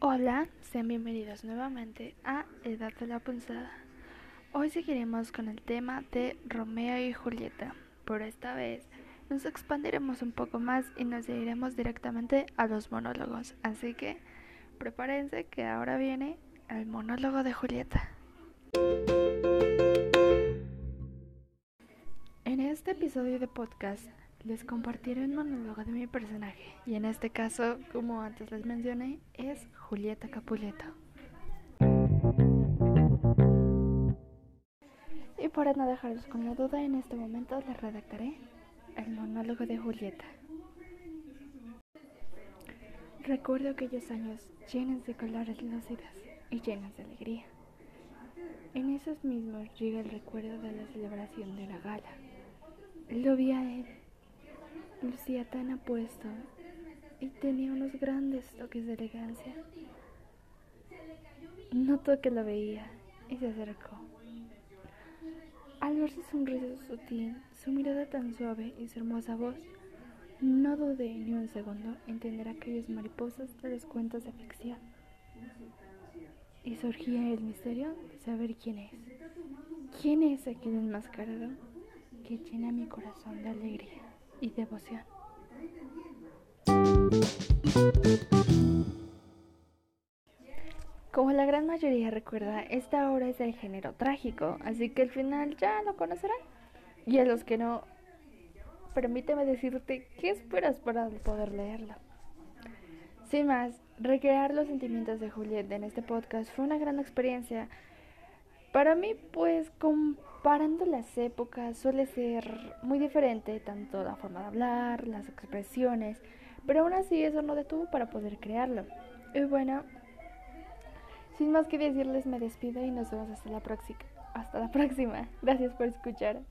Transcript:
Hola, sean bienvenidos nuevamente a Edad de la Punzada. Hoy seguiremos con el tema de Romeo y Julieta. Por esta vez nos expandiremos un poco más y nos iremos directamente a los monólogos. Así que prepárense que ahora viene el monólogo de Julieta. En este episodio de podcast les compartiré un monólogo de mi personaje y en este caso, como antes les mencioné, es Julieta Capuleto. Y para no dejarlos con la duda, en este momento les redactaré el monólogo de Julieta. Recuerdo aquellos años llenos de colores lúcidos y llenos de alegría. En esos mismos llega el recuerdo de la celebración de la gala. Lo vi a él lucía tan apuesto y tenía unos grandes toques de elegancia. Notó que lo veía y se acercó. Al ver su sonrisa sutil, su mirada tan suave y su hermosa voz, no dudé ni un segundo en tener aquellas mariposas de los cuentos de ficción. Y surgía el misterio de saber quién es. ¿Quién es aquel enmascarado que llena mi corazón de alegría? Y devoción. Como la gran mayoría recuerda, esta obra es del género trágico, así que el final ya lo conocerán. Y a los que no, permíteme decirte qué esperas para poder leerla. Sin más, recrear los sentimientos de Juliet en este podcast fue una gran experiencia. Para mí, pues, comparando las épocas suele ser muy diferente, tanto la forma de hablar, las expresiones, pero aún así eso no detuvo para poder crearlo. Y bueno, sin más que decirles me despido y nos vemos hasta la próxima. Hasta la próxima. Gracias por escuchar.